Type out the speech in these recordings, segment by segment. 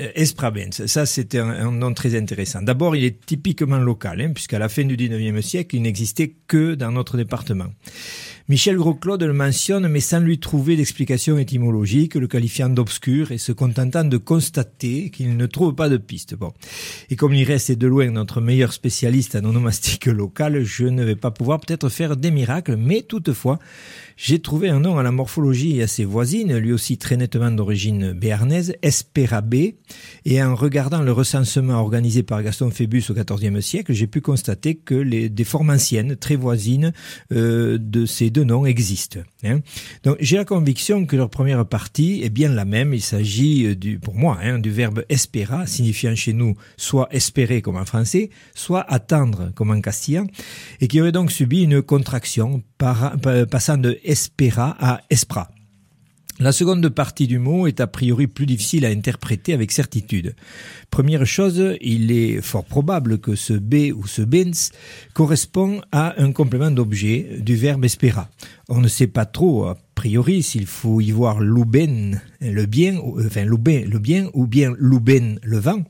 Euh, Esprabens, ça c'était un, nom très intéressant. D'abord, il est typiquement local, hein, puisqu'à la fin du 19e siècle, il n'existait que dans notre département. Michel Gros-Claude le mentionne, mais sans lui trouver d'explication étymologique, le qualifiant d'obscur et se contentant de constater qu'il ne trouve pas de piste. Bon. Et comme il reste de loin notre meilleur spécialiste en onomastique locale, je ne vais pas pouvoir peut-être faire des miracles, mais toutefois, j'ai trouvé un nom à la morphologie assez voisine, lui aussi très nettement d'origine béarnaise, Espérabé, et en regardant le recensement organisé par Gaston Phébus au XIVe siècle, j'ai pu constater que des formes anciennes, très voisines euh, de ces deux noms existent. Hein. Donc j'ai la conviction que leur première partie est bien la même. Il s'agit euh, du, pour moi, hein, du verbe espera, signifiant chez nous soit espérer comme en français, soit attendre comme en castillan, et qui aurait donc subi une contraction passant de espera à espra. La seconde partie du mot est a priori plus difficile à interpréter avec certitude. Première chose, il est fort probable que ce B ou ce bens correspond à un complément d'objet du verbe espera. On ne sait pas trop a priori s'il faut y voir l'uben, le bien, enfin l'uben, le bien, ou bien l'uben, le vent.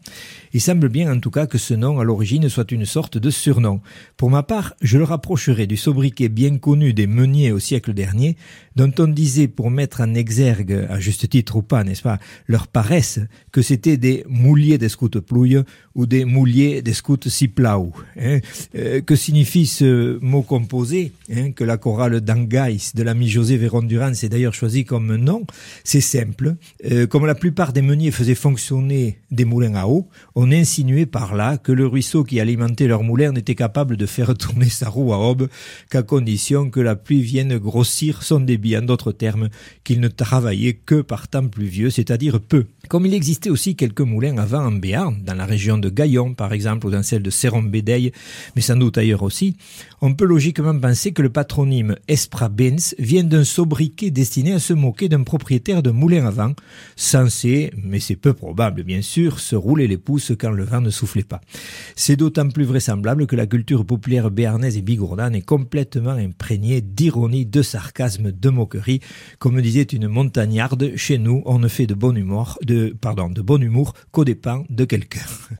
Il semble bien en tout cas que ce nom à l'origine soit une sorte de surnom. Pour ma part, je le rapprocherai du sobriquet bien connu des meuniers au siècle dernier, dont on disait pour mettre en exergue, à juste titre ou pas, n'est-ce pas, leur paresse, que c'était des mouliers des scouts plouilles ou des mouliers des scouts siplaou. Hein. Euh, que signifie ce mot composé, hein, que la chorale d'Angais de l'ami José Véron Durand s'est d'ailleurs choisi comme nom C'est simple. Euh, comme la plupart des meuniers faisaient fonctionner des moulins à eau, on insinuait par là que le ruisseau qui alimentait leur moulin n'était capable de faire tourner sa roue à aube qu'à condition que la pluie vienne grossir son débit, en d'autres termes, qu'il ne travaillait que par temps pluvieux, c'est-à-dire peu. Comme il existait aussi quelques moulins avant en Béarn, dans la région de Gaillon par exemple, ou dans celle de Serron-Bédeille, mais sans doute ailleurs aussi, on peut logiquement penser que le patronyme Espra-Benz vient d'un destiné à se moquer d'un propriétaire de moulin à vent, censé, mais c'est peu probable bien sûr, se rouler les pouces quand le vent ne soufflait pas. C'est d'autant plus vraisemblable que la culture populaire béarnaise et bigourdane est complètement imprégnée d'ironie, de sarcasme, de moquerie. Comme disait une montagnarde, chez nous, on ne fait de bon humour, pardon, de bon humour qu'au dépens de quelqu'un.